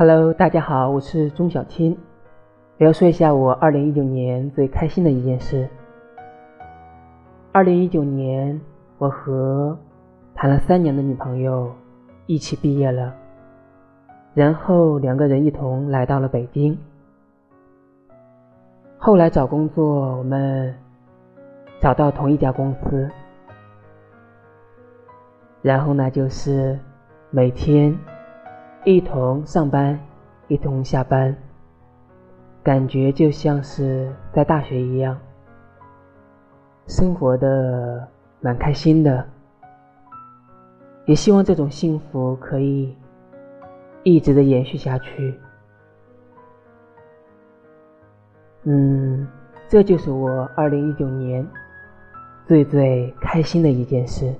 Hello，大家好，我是钟小青。我要说一下我二零一九年最开心的一件事。二零一九年，我和谈了三年的女朋友一起毕业了，然后两个人一同来到了北京。后来找工作，我们找到同一家公司，然后呢，就是每天。一同上班，一同下班，感觉就像是在大学一样，生活的蛮开心的，也希望这种幸福可以一直的延续下去。嗯，这就是我二零一九年最最开心的一件事。